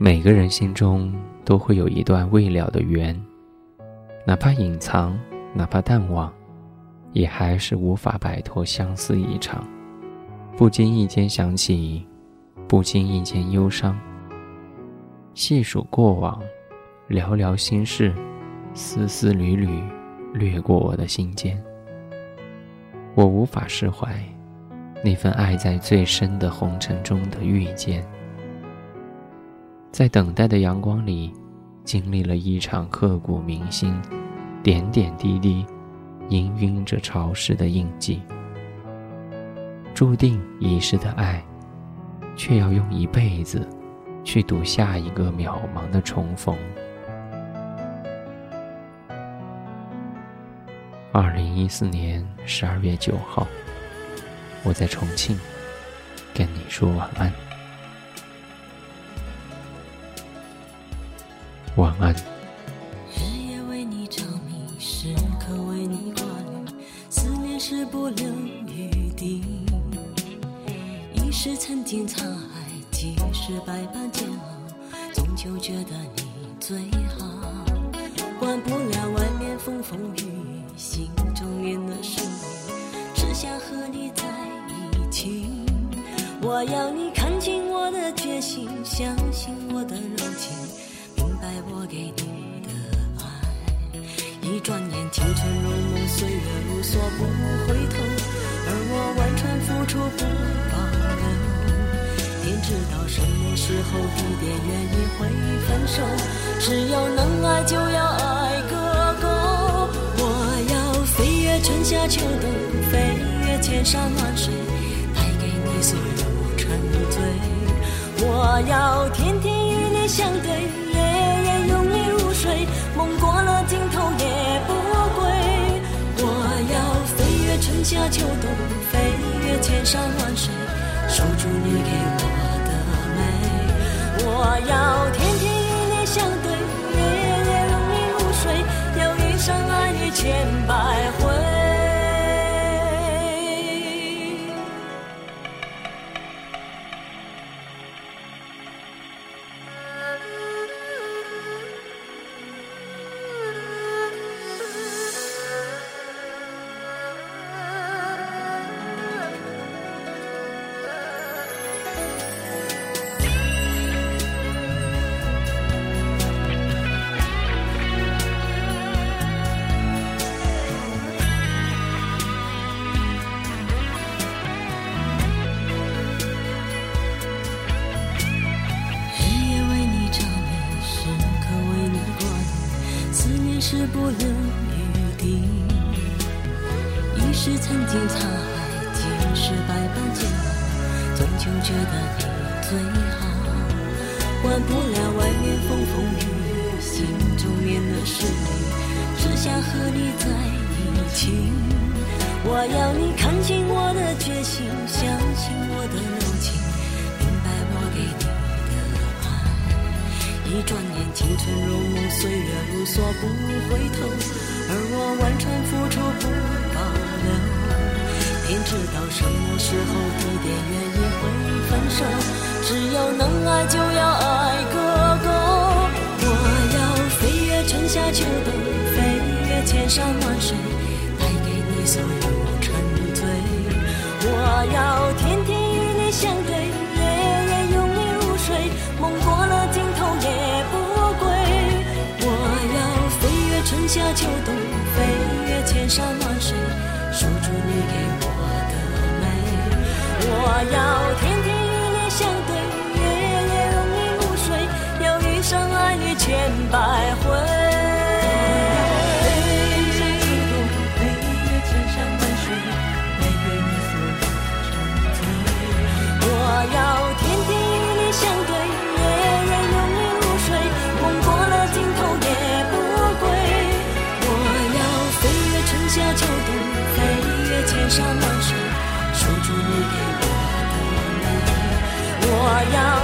每个人心中都会有一段未了的缘，哪怕隐藏，哪怕淡忘，也还是无法摆脱相思一场。不经意间想起，不经意间忧伤。细数过往，寥寥心事，丝丝缕缕，掠过我的心间。我无法释怀，那份爱在最深的红尘中的遇见。在等待的阳光里，经历了一场刻骨铭心，点点滴滴，氤氲着潮湿的印记。注定遗失的爱，却要用一辈子，去赌下一个渺茫的重逢。二零一四年十二月九号，我在重庆，跟你说晚安。晚安。日夜为你着迷，时刻为你挂虑，思念是不留余地。一时曾经沧海，几世百般煎熬，终究觉得你最好。管不了外面风风雨雨，心中念的是你，只想和你在一起。我要你看清我的决心，相信我的柔情。我给你的爱，一转眼青春如梦，岁月如梭不回头，而我完全付出不保留。天知道什么时候、地点、原因会分手，只要能爱就要爱个够。我要飞越春夏秋冬，飞越千山万水，带给你所有沉醉。我要天天与你相对。夏秋冬，飞越千山万水，守住你给我是不留余地，一时曾经沧海，几世百般煎熬，终究觉得你最好。管不了外面风风雨雨，心中念的是你，只想和你在一起。我要你看清我的不回头。而我完全付出，不保留。天知道什么时候、地点、原因会分手。只要能爱，就要爱个够。我要飞越春夏秋冬，飞越千山万水，带给你所有守住你给我的温暖。我要。